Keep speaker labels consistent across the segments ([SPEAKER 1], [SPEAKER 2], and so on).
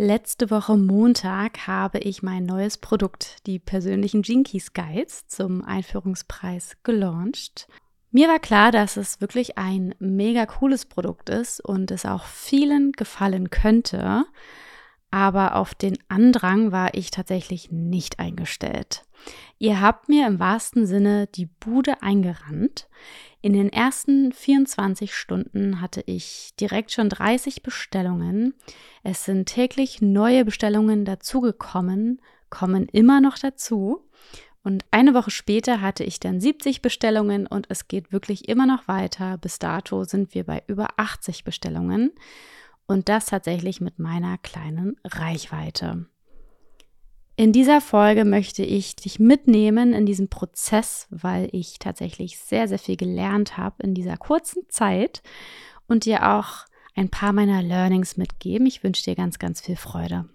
[SPEAKER 1] Letzte Woche Montag habe ich mein neues Produkt, die persönlichen Jinkies Guides, zum Einführungspreis gelauncht. Mir war klar, dass es wirklich ein mega cooles Produkt ist und es auch vielen gefallen könnte, aber auf den Andrang war ich tatsächlich nicht eingestellt. Ihr habt mir im wahrsten Sinne die Bude eingerannt. In den ersten 24 Stunden hatte ich direkt schon 30 Bestellungen. Es sind täglich neue Bestellungen dazugekommen, kommen immer noch dazu. Und eine Woche später hatte ich dann 70 Bestellungen und es geht wirklich immer noch weiter. Bis dato sind wir bei über 80 Bestellungen. Und das tatsächlich mit meiner kleinen Reichweite. In dieser Folge möchte ich dich mitnehmen in diesem Prozess, weil ich tatsächlich sehr, sehr viel gelernt habe in dieser kurzen Zeit und dir auch ein paar meiner Learnings mitgeben. Ich wünsche dir ganz, ganz viel Freude.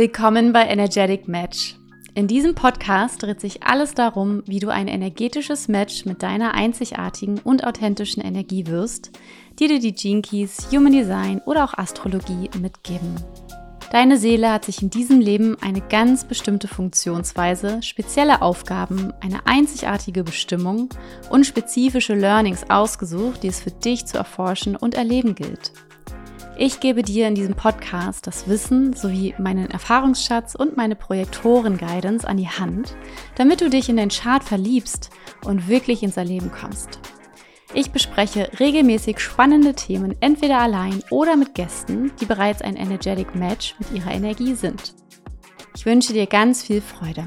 [SPEAKER 1] Willkommen bei Energetic Match in diesem Podcast dreht sich alles darum, wie du ein energetisches Match mit deiner einzigartigen und authentischen Energie wirst, die dir die Gene Keys, Human Design oder auch Astrologie mitgeben. Deine Seele hat sich in diesem Leben eine ganz bestimmte Funktionsweise, spezielle Aufgaben, eine einzigartige Bestimmung und spezifische Learnings ausgesucht, die es für dich zu erforschen und erleben gilt. Ich gebe dir in diesem Podcast das Wissen sowie meinen Erfahrungsschatz und meine Projektoren-Guidance an die Hand, damit du dich in den Chart verliebst und wirklich ins Erleben kommst. Ich bespreche regelmäßig spannende Themen entweder allein oder mit Gästen, die bereits ein Energetic Match mit ihrer Energie sind. Ich wünsche dir ganz viel Freude.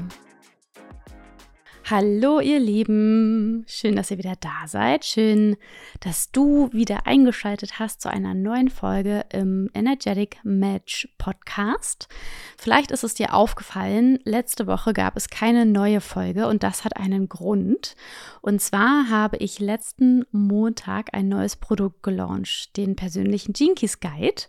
[SPEAKER 1] Hallo ihr Lieben, schön, dass ihr wieder da seid. Schön, dass du wieder eingeschaltet hast zu einer neuen Folge im Energetic Match Podcast. Vielleicht ist es dir aufgefallen, letzte Woche gab es keine neue Folge und das hat einen Grund. Und zwar habe ich letzten Montag ein neues Produkt gelauncht, den persönlichen Jinkies Guide.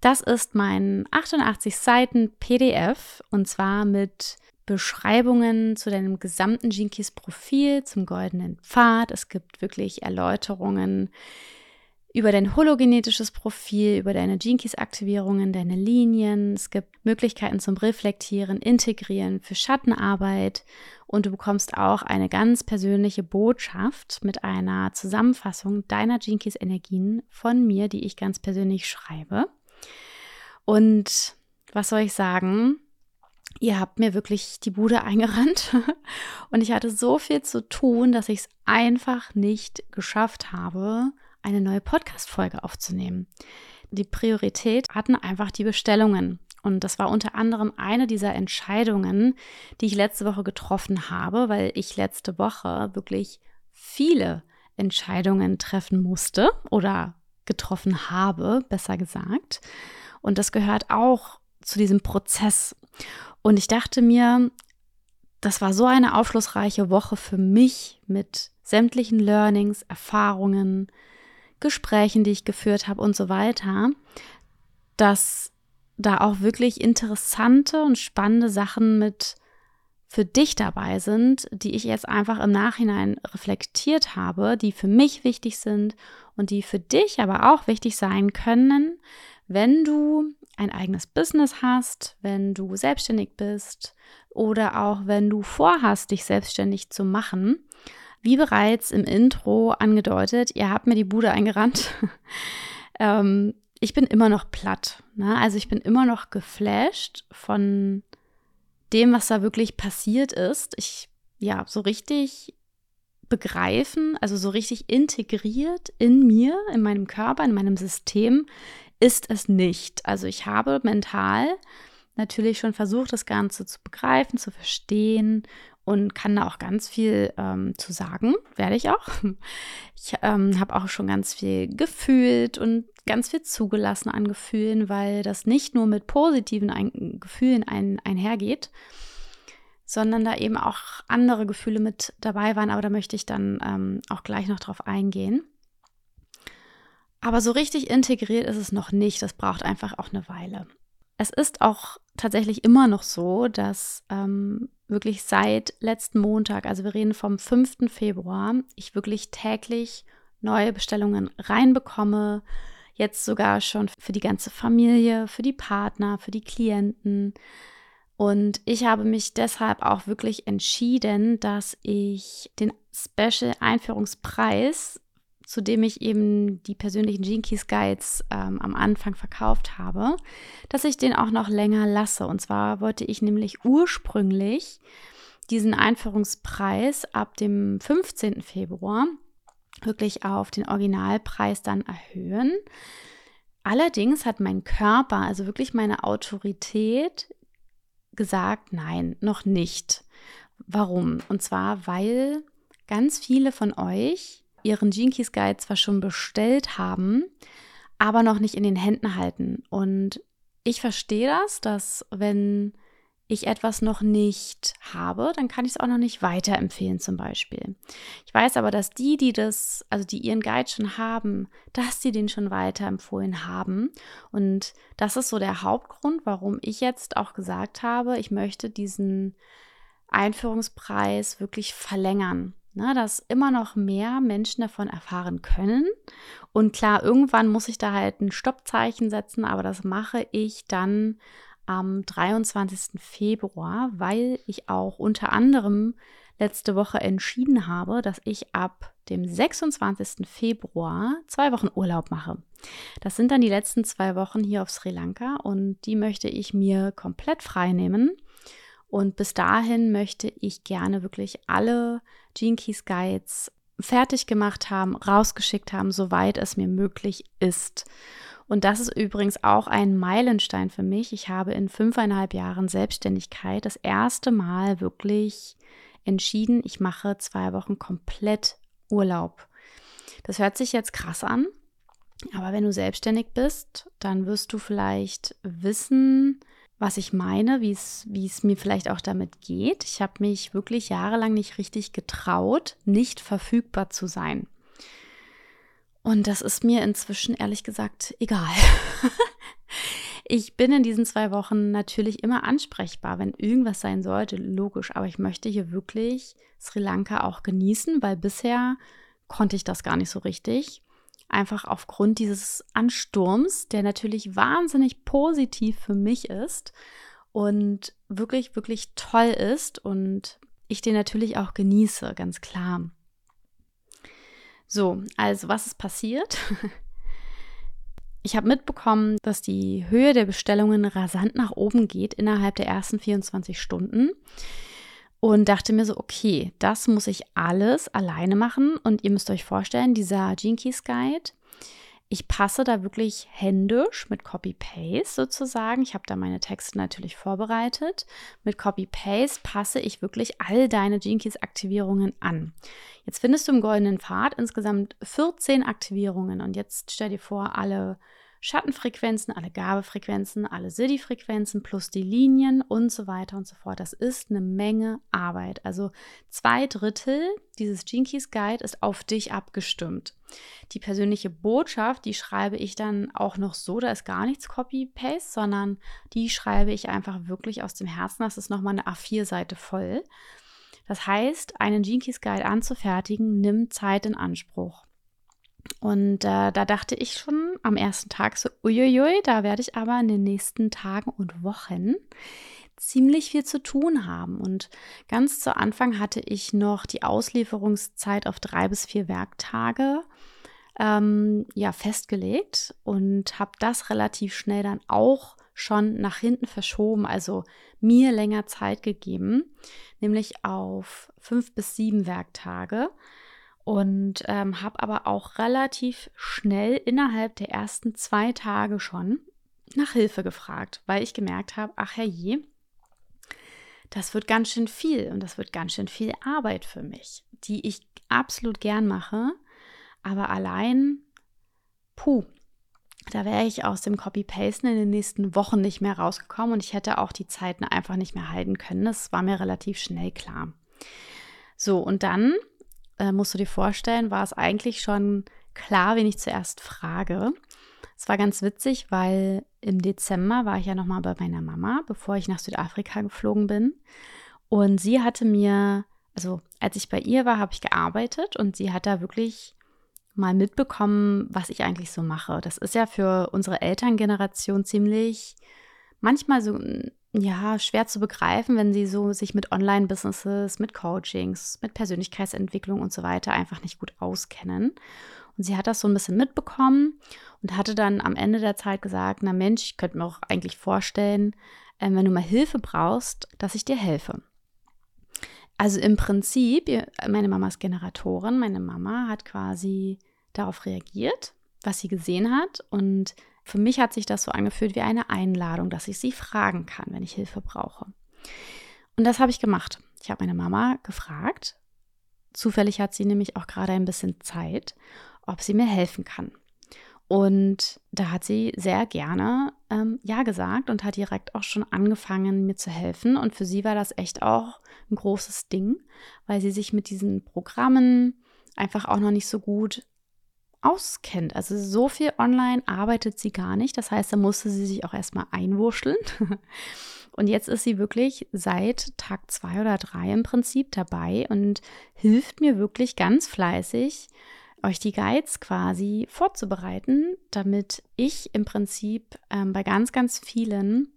[SPEAKER 1] Das ist mein 88 Seiten PDF und zwar mit Beschreibungen zu deinem gesamten Jinkies Profil, zum goldenen Pfad. Es gibt wirklich Erläuterungen über dein hologenetisches Profil, über deine Jinkies Aktivierungen, deine Linien. Es gibt Möglichkeiten zum Reflektieren, Integrieren für Schattenarbeit und du bekommst auch eine ganz persönliche Botschaft mit einer Zusammenfassung deiner Jinkies Energien von mir, die ich ganz persönlich schreibe. Und was soll ich sagen? Ihr habt mir wirklich die Bude eingerannt und ich hatte so viel zu tun, dass ich es einfach nicht geschafft habe, eine neue Podcast-Folge aufzunehmen. Die Priorität hatten einfach die Bestellungen. Und das war unter anderem eine dieser Entscheidungen, die ich letzte Woche getroffen habe, weil ich letzte Woche wirklich viele Entscheidungen treffen musste oder getroffen habe, besser gesagt. Und das gehört auch zu diesem Prozess. Und ich dachte mir, das war so eine aufschlussreiche Woche für mich mit sämtlichen Learnings, Erfahrungen, Gesprächen, die ich geführt habe und so weiter, dass da auch wirklich interessante und spannende Sachen mit für dich dabei sind, die ich jetzt einfach im Nachhinein reflektiert habe, die für mich wichtig sind und die für dich aber auch wichtig sein können, wenn du ein eigenes Business hast, wenn du selbstständig bist oder auch wenn du vorhast, dich selbstständig zu machen. Wie bereits im Intro angedeutet, ihr habt mir die Bude eingerannt. ähm, ich bin immer noch platt. Ne? Also ich bin immer noch geflasht von dem, was da wirklich passiert ist. Ich, ja, so richtig begreifen, also so richtig integriert in mir, in meinem Körper, in meinem System, ist es nicht. Also ich habe mental natürlich schon versucht, das Ganze zu begreifen, zu verstehen und kann da auch ganz viel ähm, zu sagen, werde ich auch. Ich ähm, habe auch schon ganz viel gefühlt und ganz viel zugelassen an Gefühlen, weil das nicht nur mit positiven ein Gefühlen ein einhergeht, sondern da eben auch andere Gefühle mit dabei waren, aber da möchte ich dann ähm, auch gleich noch drauf eingehen. Aber so richtig integriert ist es noch nicht. Das braucht einfach auch eine Weile. es ist auch tatsächlich immer noch so, dass ähm, wirklich seit letzten Montag, also wir reden vom 5. Februar, ich wirklich täglich neue Bestellungen reinbekomme. Jetzt sogar schon für die ganze Familie, für die Partner, für die Klienten. Und ich habe mich deshalb auch wirklich entschieden, dass ich den Special Einführungspreis zu dem ich eben die persönlichen Keys Guides ähm, am Anfang verkauft habe, dass ich den auch noch länger lasse. Und zwar wollte ich nämlich ursprünglich diesen Einführungspreis ab dem 15. Februar wirklich auf den Originalpreis dann erhöhen. Allerdings hat mein Körper, also wirklich meine Autorität, gesagt, nein, noch nicht. Warum? Und zwar, weil ganz viele von euch ihren Jinkies Guide zwar schon bestellt haben, aber noch nicht in den Händen halten. Und ich verstehe das, dass wenn ich etwas noch nicht habe, dann kann ich es auch noch nicht weiterempfehlen zum Beispiel. Ich weiß aber, dass die, die das, also die ihren Guide schon haben, dass sie den schon weiterempfohlen haben. Und das ist so der Hauptgrund, warum ich jetzt auch gesagt habe, ich möchte diesen Einführungspreis wirklich verlängern ne, dass immer noch mehr Menschen davon erfahren können. Und klar, irgendwann muss ich da halt ein Stoppzeichen setzen, aber das mache ich dann am 23. Februar, weil ich auch unter anderem letzte Woche entschieden habe, dass ich ab dem 26. Februar zwei Wochen Urlaub mache. Das sind dann die letzten zwei Wochen hier auf Sri Lanka und die möchte ich mir komplett frei nehmen. Und bis dahin möchte ich gerne wirklich alle Gene Keys Guides fertig gemacht haben, rausgeschickt haben, soweit es mir möglich ist. Und das ist übrigens auch ein Meilenstein für mich. Ich habe in fünfeinhalb Jahren Selbstständigkeit das erste Mal wirklich entschieden, ich mache zwei Wochen komplett Urlaub. Das hört sich jetzt krass an, aber wenn du selbstständig bist, dann wirst du vielleicht wissen, was ich meine, wie es, mir vielleicht auch damit geht. Ich habe mich wirklich jahrelang nicht richtig getraut, nicht verfügbar zu sein. Und das ist mir inzwischen ehrlich gesagt egal. ich bin in diesen zwei Wochen natürlich immer ansprechbar, wenn irgendwas sein sollte, logisch. Aber ich möchte hier wirklich Sri Lanka auch genießen, weil bisher konnte ich das gar nicht so richtig einfach aufgrund dieses Ansturms, der natürlich wahnsinnig positiv für mich ist und wirklich, wirklich toll ist und ich den natürlich auch genieße, ganz klar. So, also was ist passiert? Ich habe mitbekommen, dass die Höhe der Bestellungen rasant nach oben geht innerhalb der ersten 24 Stunden und dachte mir so, okay, das muss ich alles alleine machen. Und ihr müsst euch vorstellen, dieser Keys Guide, ich passe da wirklich händisch mit Copy-Paste sozusagen. Ich habe da meine Texte natürlich vorbereitet. Mit Copy-Paste passe ich wirklich all deine Gene Keys Aktivierungen an. Jetzt findest du im goldenen Pfad insgesamt 14 Aktivierungen. Und jetzt stell dir vor, alle Schattenfrequenzen, alle Gabefrequenzen, alle SIDI-Frequenzen plus die Linien und so weiter und so fort. Das ist eine Menge Arbeit. Also zwei Drittel dieses Keys Guide ist auf dich abgestimmt. Die persönliche Botschaft, die schreibe ich dann auch noch so, da ist gar nichts Copy-Paste, sondern die schreibe ich einfach wirklich aus dem Herzen. Das ist nochmal eine A4-Seite voll. Das heißt, einen Keys Guide anzufertigen, nimmt Zeit in Anspruch. Und äh, da dachte ich schon am ersten Tag so, uiuiui, da werde ich aber in den nächsten Tagen und Wochen ziemlich viel zu tun haben. Und ganz zu Anfang hatte ich noch die Auslieferungszeit auf drei bis vier Werktage ähm, ja, festgelegt und habe das relativ schnell dann auch schon nach hinten verschoben, also mir länger Zeit gegeben, nämlich auf fünf bis sieben Werktage und ähm, habe aber auch relativ schnell innerhalb der ersten zwei Tage schon nach Hilfe gefragt, weil ich gemerkt habe, ach herrje, das wird ganz schön viel und das wird ganz schön viel Arbeit für mich, die ich absolut gern mache, aber allein, puh, da wäre ich aus dem Copy-Pasten in den nächsten Wochen nicht mehr rausgekommen und ich hätte auch die Zeiten einfach nicht mehr halten können. Das war mir relativ schnell klar. So, und dann äh, musst du dir vorstellen, war es eigentlich schon klar, wen ich zuerst frage. Es war ganz witzig, weil im Dezember war ich ja nochmal bei meiner Mama, bevor ich nach Südafrika geflogen bin. Und sie hatte mir, also als ich bei ihr war, habe ich gearbeitet und sie hat da wirklich mal mitbekommen, was ich eigentlich so mache. Das ist ja für unsere Elterngeneration ziemlich manchmal so ja, schwer zu begreifen, wenn sie so sich mit Online-Businesses, mit Coachings, mit Persönlichkeitsentwicklung und so weiter einfach nicht gut auskennen. Und sie hat das so ein bisschen mitbekommen und hatte dann am Ende der Zeit gesagt, na Mensch, ich könnte mir auch eigentlich vorstellen, äh, wenn du mal Hilfe brauchst, dass ich dir helfe. Also im Prinzip, meine Mama ist Generatorin, meine Mama hat quasi darauf reagiert, was sie gesehen hat und für mich hat sich das so angefühlt wie eine Einladung, dass ich sie fragen kann, wenn ich Hilfe brauche. Und das habe ich gemacht. Ich habe meine Mama gefragt. Zufällig hat sie nämlich auch gerade ein bisschen Zeit, ob sie mir helfen kann. Und da hat sie sehr gerne ähm, Ja gesagt und hat direkt auch schon angefangen, mir zu helfen. Und für sie war das echt auch ein großes Ding, weil sie sich mit diesen Programmen einfach auch noch nicht so gut auskennt. Also so viel online arbeitet sie gar nicht. Das heißt, da musste sie sich auch erstmal einwurscheln. Und jetzt ist sie wirklich seit Tag zwei oder drei im Prinzip dabei und hilft mir wirklich ganz fleißig, euch die Guides quasi vorzubereiten, damit ich im Prinzip ähm, bei ganz, ganz vielen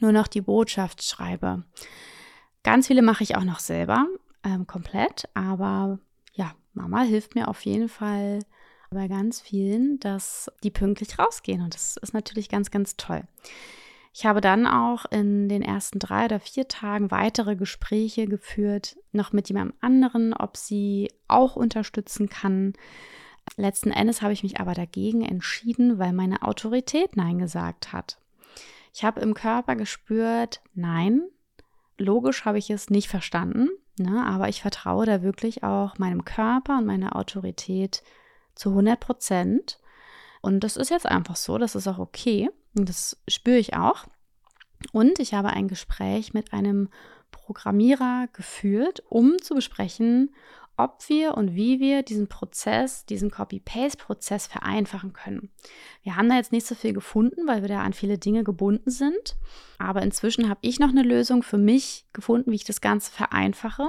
[SPEAKER 1] nur noch die Botschaft schreibe. Ganz viele mache ich auch noch selber ähm, komplett, aber ja, Mama hilft mir auf jeden Fall bei ganz vielen, dass die pünktlich rausgehen. Und das ist natürlich ganz, ganz toll. Ich habe dann auch in den ersten drei oder vier Tagen weitere Gespräche geführt, noch mit jemandem anderen, ob sie auch unterstützen kann. Letzten Endes habe ich mich aber dagegen entschieden, weil meine Autorität Nein gesagt hat. Ich habe im Körper gespürt, nein, logisch habe ich es nicht verstanden, ne, aber ich vertraue da wirklich auch meinem Körper und meiner Autorität zu 100 Prozent. Und das ist jetzt einfach so, das ist auch okay. Und das spüre ich auch. Und ich habe ein Gespräch mit einem Programmierer geführt, um zu besprechen, ob wir und wie wir diesen Prozess, diesen Copy-Paste-Prozess vereinfachen können. Wir haben da jetzt nicht so viel gefunden, weil wir da an viele Dinge gebunden sind. Aber inzwischen habe ich noch eine Lösung für mich gefunden, wie ich das Ganze vereinfache.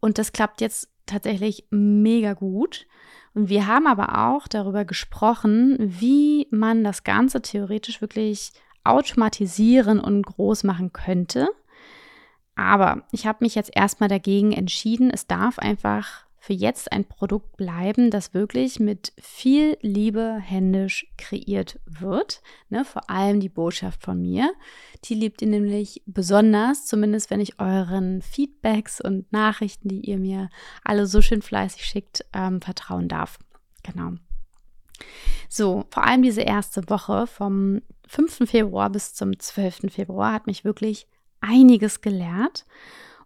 [SPEAKER 1] Und das klappt jetzt tatsächlich mega gut. Und wir haben aber auch darüber gesprochen, wie man das Ganze theoretisch wirklich automatisieren und groß machen könnte. Aber ich habe mich jetzt erstmal dagegen entschieden, es darf einfach für jetzt ein Produkt bleiben, das wirklich mit viel Liebe händisch kreiert wird. Ne, vor allem die Botschaft von mir. Die liebt ihr nämlich besonders, zumindest wenn ich euren Feedbacks und Nachrichten, die ihr mir alle so schön fleißig schickt, ähm, vertrauen darf. Genau. So, vor allem diese erste Woche vom 5. Februar bis zum 12. Februar hat mich wirklich einiges gelehrt.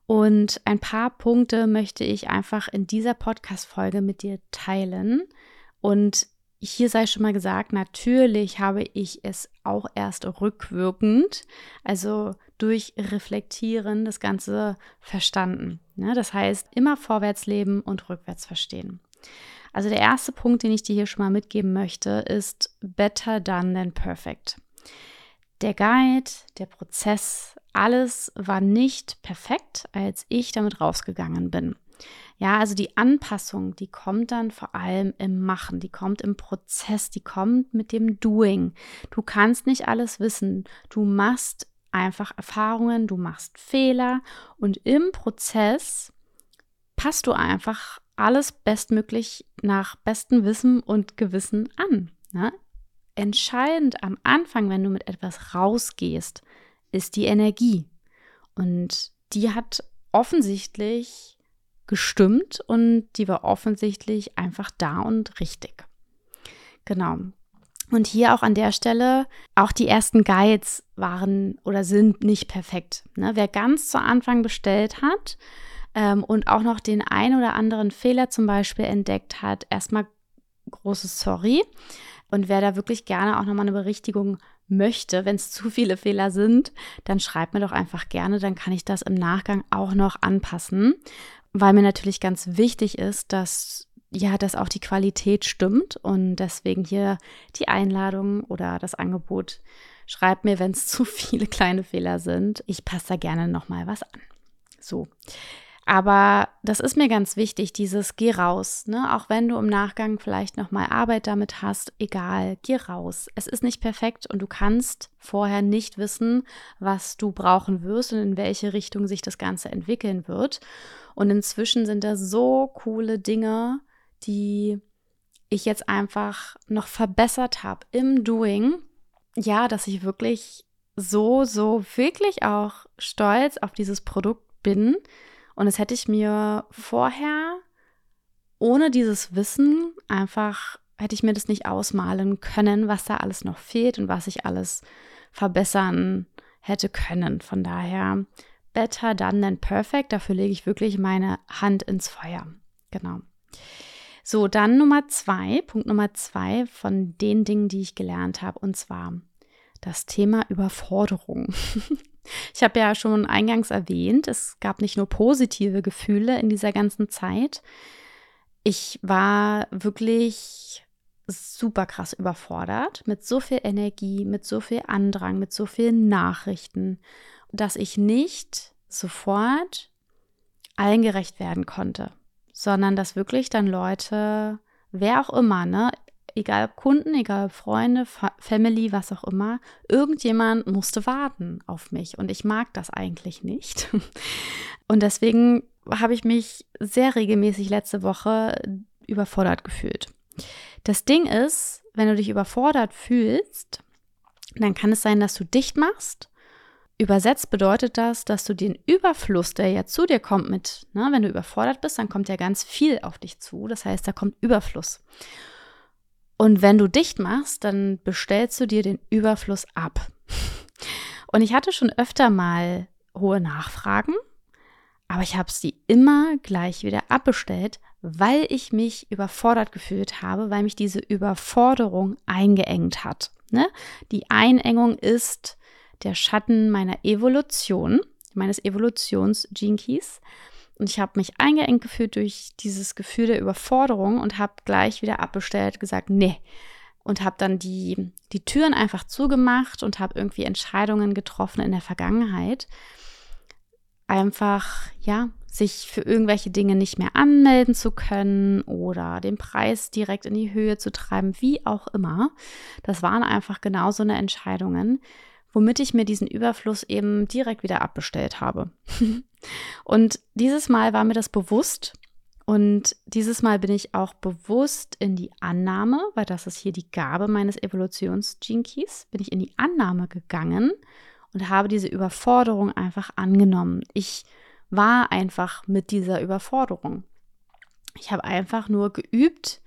[SPEAKER 1] Und ein paar Punkte möchte ich einfach in dieser Podcast-Folge mit dir teilen. Und hier sei schon mal gesagt, natürlich habe ich es auch erst rückwirkend, also durch Reflektieren, das Ganze verstanden. Ne? Das heißt, immer vorwärts leben und rückwärts verstehen. Also der erste Punkt, den ich dir hier schon mal mitgeben möchte, ist better done than perfect. Der Guide, der Prozess, alles war nicht perfekt, als ich damit rausgegangen bin. Ja, also die Anpassung, die kommt dann vor allem im Machen, die kommt im Prozess, die kommt mit dem Doing. Du kannst nicht alles wissen. Du machst einfach Erfahrungen, du machst Fehler und im Prozess passt du einfach alles bestmöglich nach bestem Wissen und Gewissen an. Ne? entscheidend am Anfang, wenn du mit etwas rausgehst, ist die Energie. Und die hat offensichtlich gestimmt und die war offensichtlich einfach da und richtig. Genau. Und hier auch an der Stelle, auch die ersten Guides waren oder sind nicht perfekt. Ne? Wer ganz zu Anfang bestellt hat ähm, und auch noch den ein oder anderen Fehler zum Beispiel entdeckt hat, erstmal großes Sorry. Und wer da wirklich gerne auch nochmal eine Berichtigung möchte, wenn es zu viele Fehler sind, dann schreibt mir doch einfach gerne, dann kann ich das im Nachgang auch noch anpassen, weil mir natürlich ganz wichtig ist, dass ja, dass auch die Qualität stimmt und deswegen hier die Einladung oder das Angebot. Schreibt mir, wenn es zu viele kleine Fehler sind. Ich passe da gerne nochmal was an. So. Aber das ist mir ganz wichtig, dieses Geh raus. Ne? Auch wenn du im Nachgang vielleicht nochmal Arbeit damit hast, egal, geh raus. Es ist nicht perfekt und du kannst vorher nicht wissen, was du brauchen wirst und in welche Richtung sich das Ganze entwickeln wird. Und inzwischen sind da so coole Dinge, die ich jetzt einfach noch verbessert habe im Doing. Ja, dass ich wirklich so, so wirklich auch stolz auf dieses Produkt bin und das hätte ich mir vorher ohne dieses Wissen einfach, hätte ich mir das nicht ausmalen können, was da alles noch fehlt und was ich alles verbessern hätte können. Von daher, better done than perfect. Dafür lege ich wirklich meine Hand ins Feuer. Genau. So, dann Nummer zwei, Punkt Nummer zwei von den Dingen, die ich gelernt habe, und zwar das Thema Überforderung. Ich habe ja schon eingangs erwähnt, es gab nicht nur positive Gefühle in dieser ganzen Zeit. Ich war wirklich super krass überfordert mit so viel Energie, mit so viel Andrang, mit so vielen Nachrichten, dass ich nicht sofort allen gerecht werden konnte, sondern dass wirklich dann Leute, wer auch immer, ne, egal ob Kunden, egal ob Freunde, Fa Family, was auch immer, irgendjemand musste warten auf mich und ich mag das eigentlich nicht. Und deswegen habe ich mich sehr regelmäßig letzte Woche überfordert gefühlt. Das Ding ist, wenn du dich überfordert fühlst, dann kann es sein, dass du dicht machst. Übersetzt bedeutet das, dass du den Überfluss, der ja zu dir kommt mit, ne, wenn du überfordert bist, dann kommt ja ganz viel auf dich zu. Das heißt, da kommt Überfluss. Und wenn du dicht machst, dann bestellst du dir den Überfluss ab. Und ich hatte schon öfter mal hohe Nachfragen, aber ich habe sie immer gleich wieder abbestellt, weil ich mich überfordert gefühlt habe, weil mich diese Überforderung eingeengt hat. Ne? Die Einengung ist der Schatten meiner Evolution, meines Evolutions-Gene-Keys. Und ich habe mich eingeengt gefühlt durch dieses Gefühl der Überforderung und habe gleich wieder abbestellt, gesagt, nee. Und habe dann die, die Türen einfach zugemacht und habe irgendwie Entscheidungen getroffen in der Vergangenheit. Einfach, ja, sich für irgendwelche Dinge nicht mehr anmelden zu können oder den Preis direkt in die Höhe zu treiben, wie auch immer. Das waren einfach genau so eine Entscheidungen, womit ich mir diesen Überfluss eben direkt wieder abbestellt habe. und dieses Mal war mir das bewusst und dieses Mal bin ich auch bewusst in die Annahme, weil das ist hier die Gabe meines Evolutions-Gene-Keys, bin ich in die Annahme gegangen und habe diese Überforderung einfach angenommen. Ich war einfach mit dieser Überforderung. Ich habe einfach nur geübt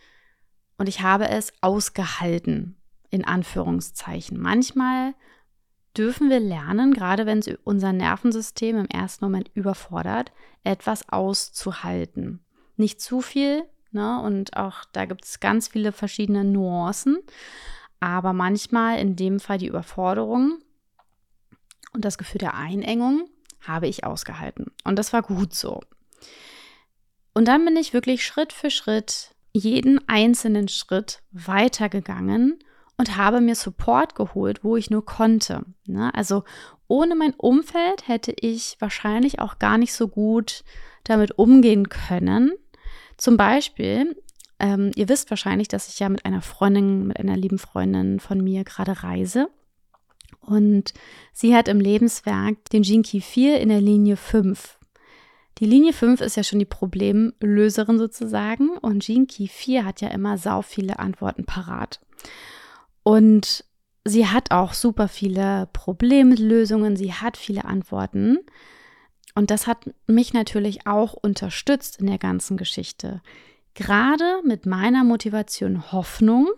[SPEAKER 1] und ich habe es ausgehalten, in Anführungszeichen. Manchmal dürfen wir lernen, gerade wenn es unser Nervensystem im ersten Moment überfordert, etwas auszuhalten. Nicht zu viel, ne? Und auch da gibt es ganz viele verschiedene Nuancen. Aber manchmal, in dem Fall die Überforderung und das Gefühl der Einengung, habe ich ausgehalten. Und das war gut so. Und dann bin ich wirklich Schritt für Schritt jeden einzelnen Schritt weitergegangen und habe mir Support geholt, wo ich nur konnte. Ne? Also ohne mein Umfeld hätte ich wahrscheinlich auch gar nicht so gut damit umgehen können. Zum Beispiel, ähm, ihr wisst wahrscheinlich, dass ich ja mit einer Freundin, mit einer lieben Freundin von mir gerade reise. Und sie hat im Lebenswerk den Key 4 in der Linie 5. Die Linie 5 ist ja schon die Problemlöserin sozusagen und Gene Key 4 hat ja immer sau viele Antworten parat. Und sie hat auch super viele Problemlösungen, sie hat viele Antworten. Und das hat mich natürlich auch unterstützt in der ganzen Geschichte. Gerade mit meiner Motivation Hoffnung,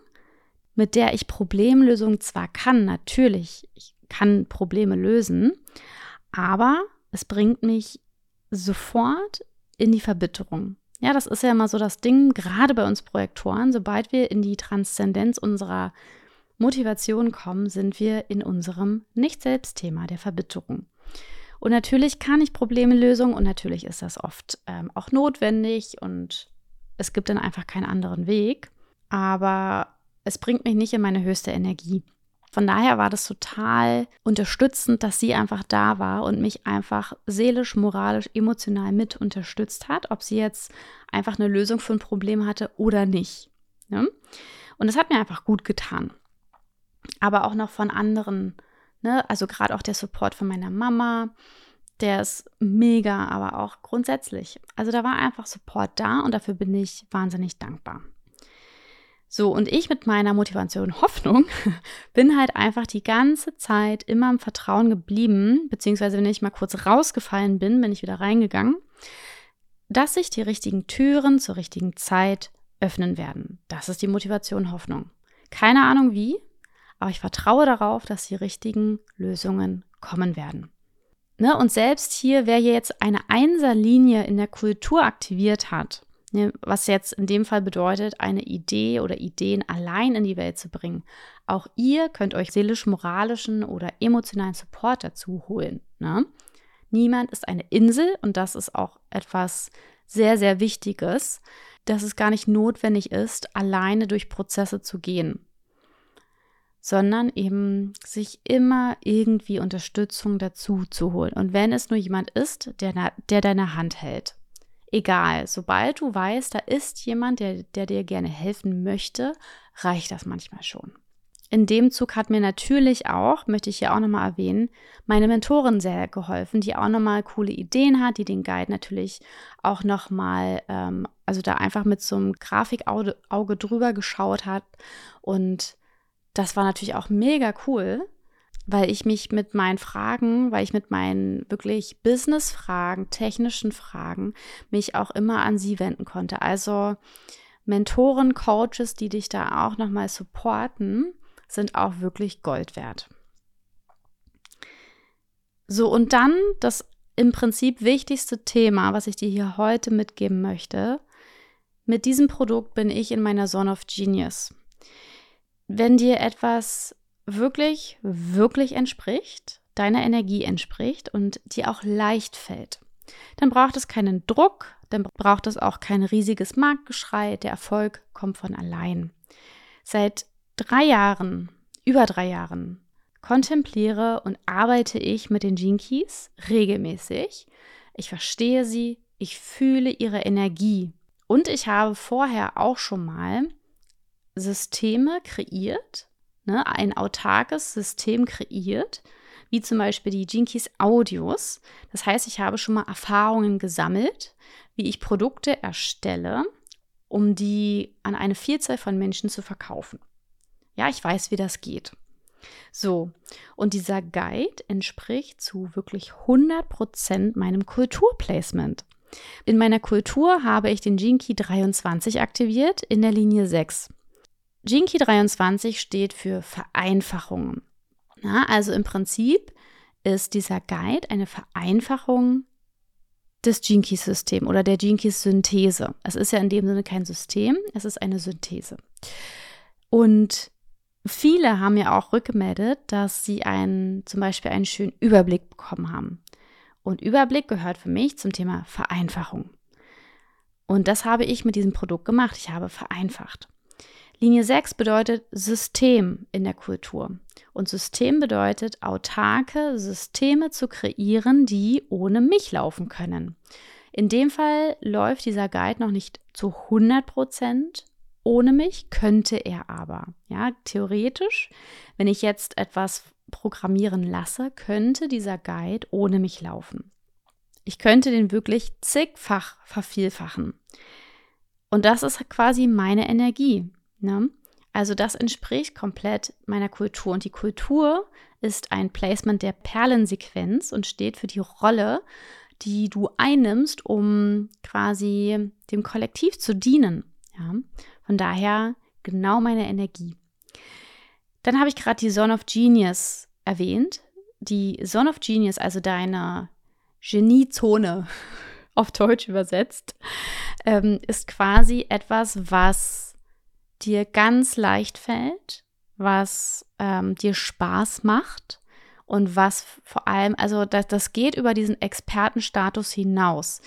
[SPEAKER 1] mit der ich Problemlösungen zwar kann, natürlich, ich kann Probleme lösen, aber es bringt mich sofort in die Verbitterung. Ja, das ist ja immer so das Ding, gerade bei uns Projektoren, sobald wir in die Transzendenz unserer Motivation kommen, sind wir in unserem Nicht-Selbst-Thema, der Verbitterung. Und natürlich kann ich Probleme lösen und natürlich ist das oft ähm, auch notwendig und Es gibt dann einfach keinen anderen Weg. Aber es bringt mich nicht in meine höchste Energie. Von daher war das total unterstützend, dass sie einfach da war und mich einfach seelisch, moralisch, emotional mit unterstützt hat, ob sie jetzt einfach eine Lösung für ein Problem hatte oder nicht. Ne? Und das hat mir einfach gut getan. Aber auch noch von anderen, ne? also gerade auch der Support von meiner Mama, der ist mega, aber auch grundsätzlich. Also da war einfach Support da und dafür bin ich wahnsinnig dankbar. So, und ich mit meiner Motivation Hoffnung bin halt einfach die ganze Zeit immer im Vertrauen geblieben, beziehungsweise wenn ich mal kurz rausgefallen bin, bin ich wieder reingegangen, dass sich die richtigen Türen zur richtigen Zeit öffnen werden. Das ist die Motivation Hoffnung. Keine Ahnung wie, aber ich vertraue darauf, dass die richtigen Lösungen kommen werden. Ne? Und selbst hier, wer hier jetzt eine Einserlinie in der Kultur aktiviert hat, Ne, was jetzt in dem Fall bedeutet, eine Idee oder Ideen allein in die Welt zu bringen. Auch ihr könnt euch seelisch-moralischen oder emotionalen Support dazu holen. Ne? Niemand ist eine Insel und das ist auch etwas sehr, sehr Wichtiges, dass es gar nicht notwendig ist, alleine durch Prozesse zu gehen, sondern eben sich immer irgendwie Unterstützung dazu zu holen. Und wenn es nur jemand ist, der, der deine Hand hält egal, sobald du weißt, da ist jemand, der, der dir gerne helfen möchte, reicht das manchmal schon. In dem Zug hat mir natürlich auch, möchte ich hier auch nochmal erwähnen, meine Mentorin sehr geholfen, die auch nochmal coole Ideen hat, die den Guide natürlich auch nochmal, ähm, also da einfach mit so einem Grafikauge drüber geschaut hat. Und das war natürlich auch mega cool, weil ich mich mit meinen Fragen, weil ich mit meinen wirklich Business-Fragen, technischen Fragen, mich auch immer an sie wenden konnte. Also Mentoren, Coaches, die dich da auch nochmal supporten, sind auch wirklich Gold wert. So, und dann das im Prinzip wichtigste Thema, was ich dir hier heute mitgeben möchte. Mit diesem Produkt bin ich in meiner Zone of Genius. Wenn dir etwas wirklich, wirklich entspricht, deiner Energie entspricht und dir auch leicht fällt. Dann braucht es keinen Druck, dann braucht es auch kein riesiges Marktgeschrei, der Erfolg kommt von allein. Seit drei Jahren, über drei Jahren, kontempliere und arbeite ich mit den Gene Keys regelmäßig. Ich verstehe sie, ich fühle ihre Energie und ich habe vorher auch schon mal Systeme kreiert, ne, ein autarkes System kreiert, wie zum Beispiel die Jinkies Audios. Das heißt, ich habe schon mal Erfahrungen gesammelt, wie ich Produkte erstelle, um die an eine Vielzahl von Menschen zu verkaufen. Ja, ich weiß, wie das geht. So, und dieser Guide entspricht zu wirklich 100% meinem Kulturplacement. In meiner Kultur habe ich den Jinky 23 aktiviert in der Linie 6. Jinky 23 steht für Vereinfachungen. Na, also im Prinzip ist dieser Guide eine Vereinfachung des Jinkies-Systems oder der Jinkies-Synthese. Es ist ja in dem Sinne kein System, es ist eine Synthese. Und viele haben ja auch rückgemeldet, dass sie einen, zum Beispiel einen schönen Überblick bekommen haben. Und Überblick gehört für mich zum Thema Vereinfachung. Und das habe ich mit diesem Produkt gemacht. Ich habe vereinfacht. Linie 6 bedeutet System in der Kultur. Und System bedeutet, autarke Systeme zu kreieren, die ohne mich laufen können. In dem Fall läuft dieser Guide noch nicht zu 100 Prozent ohne mich, könnte er aber. Ja, theoretisch, wenn ich jetzt etwas programmieren lasse, könnte dieser Guide ohne mich laufen. Ich könnte den wirklich zigfach vervielfachen. Und das ist quasi meine Energie. Ne? Also das entspricht komplett meiner Kultur. Und die Kultur ist ein Placement der Perlensequenz und steht für die Rolle, die du einnimmst, um quasi dem Kollektiv zu dienen. Ja? Von daher genau meine Energie. Dann habe ich gerade die Zone of Genius erwähnt. Die Zone of Genius, also deine Geniezone auf Deutsch übersetzt, ähm, ist quasi etwas, was dir ganz leicht fällt, was ähm, dir Spaß macht und was vor allem, also das, das geht über diesen Expertenstatus hinaus.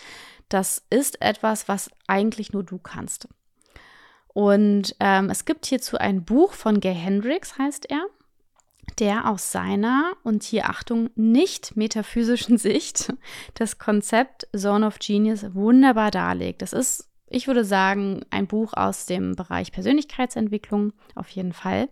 [SPEAKER 1] Das ist etwas, was eigentlich nur du kannst. Und ähm, es gibt hierzu ein Buch von Gay Hendricks, heißt er, der aus seiner, und hier Achtung, nicht metaphysischen Sicht das Konzept Zone of Genius wunderbar darlegt. Das ist, ich würde sagen, ein Buch aus dem Bereich Persönlichkeitsentwicklung, auf jeden Fall.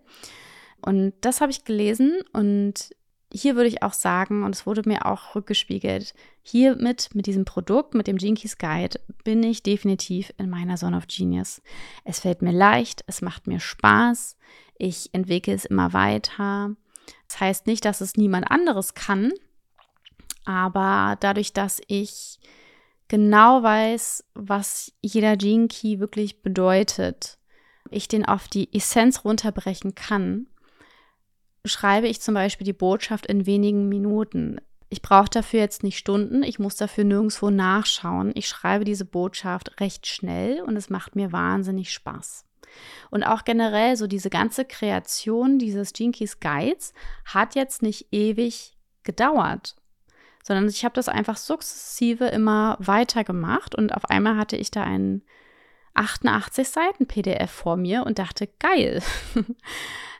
[SPEAKER 1] Und das habe ich gelesen und hier würde ich auch sagen, und es wurde mir auch rückgespiegelt, hiermit, mit diesem Produkt, mit dem Jinkies Guide, bin ich definitiv in meiner Zone of Genius. Es fällt mir leicht, es macht mir Spaß, ich entwickle es immer weiter. Das heißt nicht, dass es niemand anderes kann, aber dadurch, dass ich genau weiß, was jeder Gene Key wirklich bedeutet, ich den auf die Essenz runterbrechen kann, schreibe ich zum Beispiel die Botschaft in wenigen Minuten. Ich brauche dafür jetzt nicht Stunden, ich muss dafür nirgendwo nachschauen. Ich schreibe diese Botschaft recht schnell und es macht mir wahnsinnig Spaß. Und auch generell so diese ganze Kreation dieses Jinkies Guides hat jetzt nicht ewig gedauert, sondern ich habe das einfach sukzessive immer weiter gemacht und auf einmal hatte ich da einen 88 Seiten PDF vor mir und dachte, geil.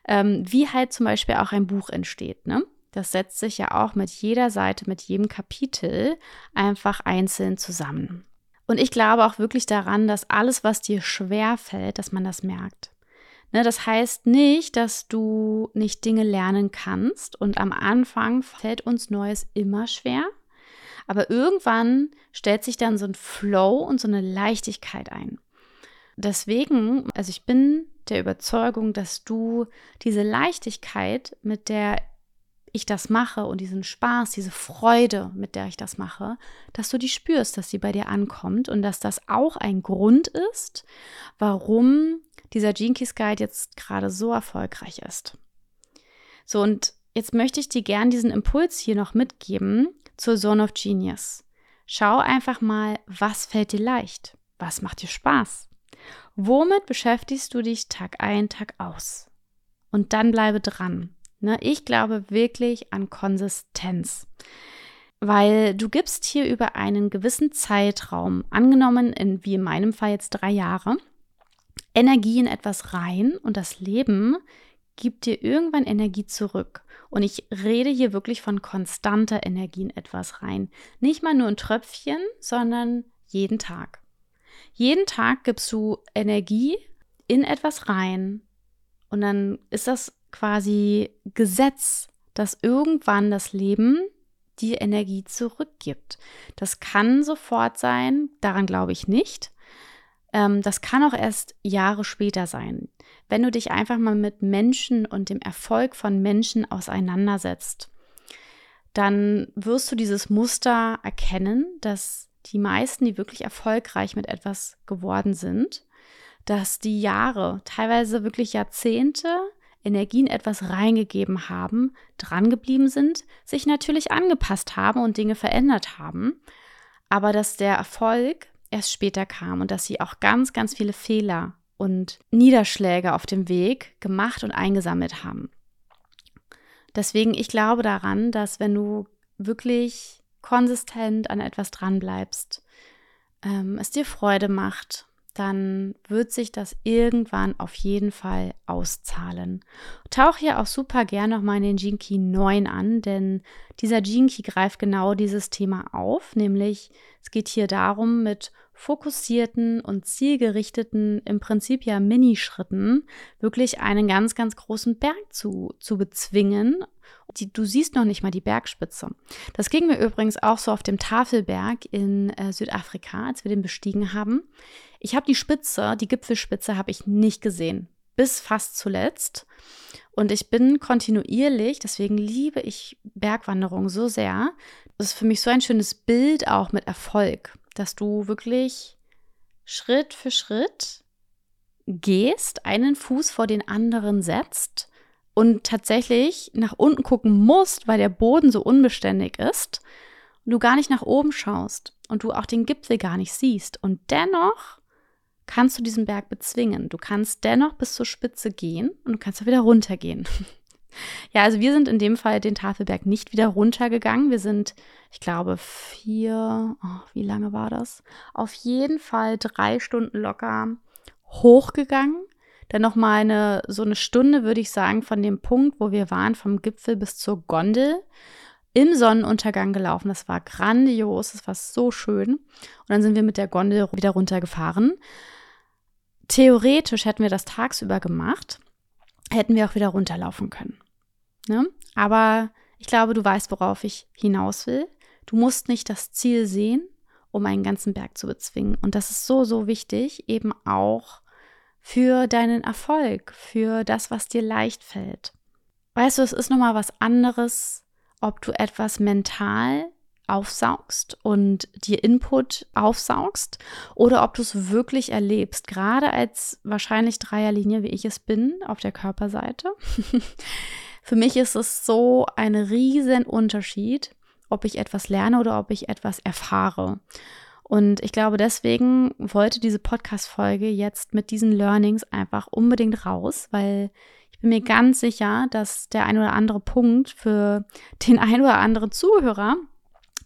[SPEAKER 1] ähm, wie halt zum Beispiel auch ein Buch entsteht. Ne? Das setzt sich ja auch mit jeder Seite, mit jedem Kapitel einfach einzeln zusammen. Und ich glaube auch wirklich daran, dass alles, was dir schwer fällt, dass man das merkt. Ne, das heißt nicht, dass du nicht Dinge lernen kannst und am Anfang fällt uns Neues immer schwer. Aber irgendwann stellt sich dann so ein Flow und so eine Leichtigkeit ein. Deswegen, also ich bin der Überzeugung, dass du diese Leichtigkeit, mit der ich das mache und diesen Spaß, diese Freude, mit der ich das mache, dass du die spürst, dass sie bei dir ankommt und dass das auch ein Grund ist, warum dieser Keys Guide jetzt gerade so erfolgreich ist. So, und jetzt möchte ich dir gern diesen Impuls hier noch mitgeben zur Zone of Genius. Schau einfach mal, was fällt dir leicht? Was macht dir Spaß? Womit beschäftigst du dich Tag ein, Tag aus? Und dann bleibe dran. Ne? Ich glaube wirklich an Konsistenz. Weil du gibst hier über einen gewissen Zeitraum, angenommen in, wie in meinem Fall jetzt drei Jahre, Energie in etwas rein und das Leben gibt dir irgendwann Energie zurück. Und ich rede hier wirklich von konstanter Energie in etwas rein. Nicht mal nur ein Tröpfchen, sondern jeden Tag. Jeden Tag gibst du Energie in etwas rein und dann ist das quasi Gesetz, dass irgendwann das Leben die Energie zurückgibt. Das kann sofort sein, daran glaube ich nicht. Ähm, das kann auch erst Jahre später sein. Wenn du dich einfach mal mit Menschen und dem Erfolg von Menschen auseinandersetzt, dann wirst du dieses Muster erkennen, dass die meisten, die wirklich erfolgreich mit etwas geworden sind, dass die Jahre, teilweise wirklich Jahrzehnte, Energien etwas reingegeben haben, drangeblieben sind, sich natürlich angepasst haben und Dinge verändert haben, aber dass der Erfolg erst später kam und dass sie auch ganz, ganz viele Fehler und Niederschläge auf dem Weg gemacht und eingesammelt haben. Deswegen, ich glaube daran, dass wenn du wirklich konsistent an etwas dranbleibst, ähm, es dir Freude macht, dann wird sich das irgendwann auf jeden Fall auszahlen. Tauch hier auch super gerne nochmal in den Gene Key 9 an, denn dieser Gene Key greift genau dieses Thema auf, nämlich es geht hier darum, mit fokussierten und zielgerichteten, im Prinzip ja Minischritten, wirklich einen ganz, ganz großen Berg zu, zu bezwingen die, du siehst noch nicht mal die Bergspitze. Das ging mir übrigens auch so auf dem Tafelberg in äh, Südafrika, als wir den bestiegen haben. Ich habe die Spitze, die Gipfelspitze habe ich nicht gesehen, bis fast zuletzt. Und ich bin kontinuierlich, deswegen liebe ich Bergwanderung so sehr. Das ist für mich so ein schönes Bild auch mit Erfolg, dass du wirklich Schritt für Schritt gehst, einen Fuß vor den anderen setzt und tatsächlich nach unten gucken musst, weil der Boden so unbeständig ist und du gar nicht nach oben schaust und du auch den Gipfel gar nicht siehst. Und dennoch kannst du diesen Berg bezwingen. Du kannst dennoch bis zur Spitze gehen und du kannst auch wieder runtergehen. Ja, also wir sind in dem Fall den Tafelberg nicht wieder runtergegangen. Wir sind, ich glaube, vier, oh, wie lange war das? Auf jeden Fall drei Stunden locker hochgegangen. Dann noch mal eine, so eine Stunde, würde ich sagen, von dem Punkt, wo wir waren, vom Gipfel bis zur Gondel im Sonnenuntergang gelaufen. Das war grandios, das war so schön. Und dann sind wir mit der Gondel wieder runtergefahren. Theoretisch hätten wir das tagsüber gemacht, hätten wir auch wieder runterlaufen können. Ne? Aber ich glaube, du weißt, worauf ich hinaus will. Du musst nicht das Ziel sehen, um einen ganzen Berg zu bezwingen. Und das ist so, so wichtig, eben auch für deinen Erfolg, für das, was dir leicht fällt. Weißt du, es ist nochmal was anderes, ob du etwas mental aufsaugst und dir Input aufsaugst oder ob du es wirklich erlebst, gerade als wahrscheinlich Dreierlinie, wie ich es bin, auf der Körperseite. Für mich ist es so ein riesen Unterschied, ob ich etwas lerne oder ob ich etwas erfahre. Und ich glaube, deswegen wollte diese Podcast-Folge jetzt mit diesen Learnings einfach unbedingt raus, weil ich bin mir ganz sicher, dass der ein oder andere Punkt für den ein oder anderen Zuhörer,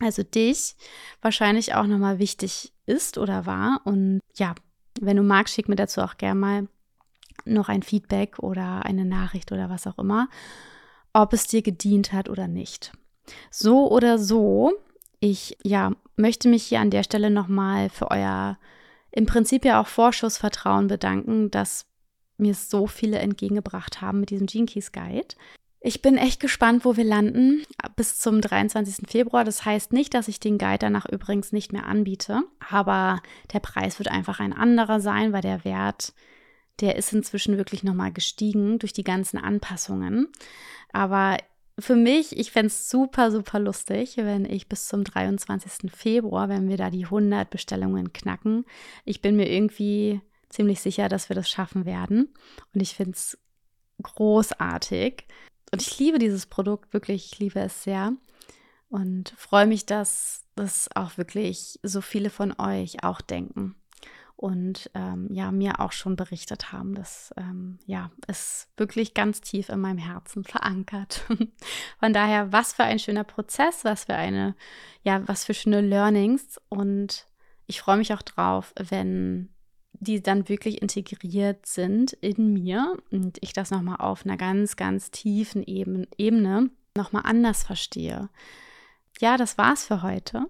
[SPEAKER 1] also dich, wahrscheinlich auch nochmal wichtig ist oder war. Und ja, wenn du magst, schick mir dazu auch gerne mal noch ein Feedback oder eine Nachricht oder was auch immer, ob es dir gedient hat oder nicht. So oder so, ich ja, möchte mich hier an der Stelle nochmal für euer im Prinzip ja auch Vorschussvertrauen bedanken, dass mir so viele entgegengebracht haben mit diesem Gene Keys Guide. Ich bin echt gespannt, wo wir landen bis zum 23. Februar. Das heißt nicht, dass ich den Guide danach übrigens nicht mehr anbiete, aber der Preis wird einfach ein anderer sein, weil der Wert der ist inzwischen wirklich nochmal gestiegen durch die ganzen Anpassungen. Aber für mich, ich fände es super, super lustig, wenn ich bis zum 23. Februar, wenn wir da die 100 Bestellungen knacken, ich bin mir irgendwie ziemlich sicher, dass wir das schaffen werden. Und ich finde es großartig. Und ich liebe dieses Produkt, wirklich, ich liebe es sehr. Und freue mich, dass das auch wirklich so viele von euch auch denken und ähm, ja, mir auch schon berichtet haben. Das ähm, ja, ist wirklich ganz tief in meinem Herzen verankert. Von daher, was für ein schöner Prozess, was für eine, ja, was für schöne Learnings. Und ich freue mich auch drauf, wenn die dann wirklich integriert sind in mir und ich das nochmal auf einer ganz, ganz tiefen Ebene, Ebene nochmal anders verstehe. Ja, das war's für heute.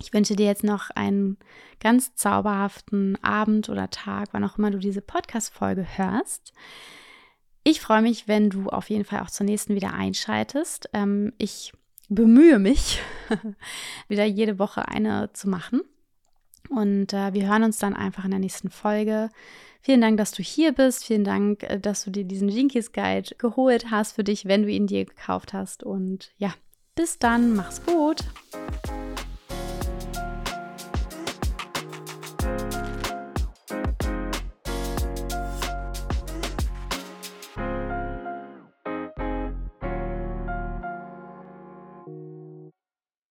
[SPEAKER 1] Ich wünsche dir jetzt noch einen ganz zauberhaften Abend oder Tag, wann auch immer du diese Podcast-Folge hörst. Ich freue mich, wenn du auf jeden Fall auch zur nächsten wieder einschaltest. Ähm, ich bemühe mich, wieder jede Woche eine zu machen. Und äh, wir hören uns dann einfach in der nächsten Folge. Vielen Dank, dass du hier bist. Vielen Dank, äh, dass du dir diesen Jinkies Guide geholt hast für dich, wenn du ihn dir gekauft hast. Und ja, bis dann. Mach's gut.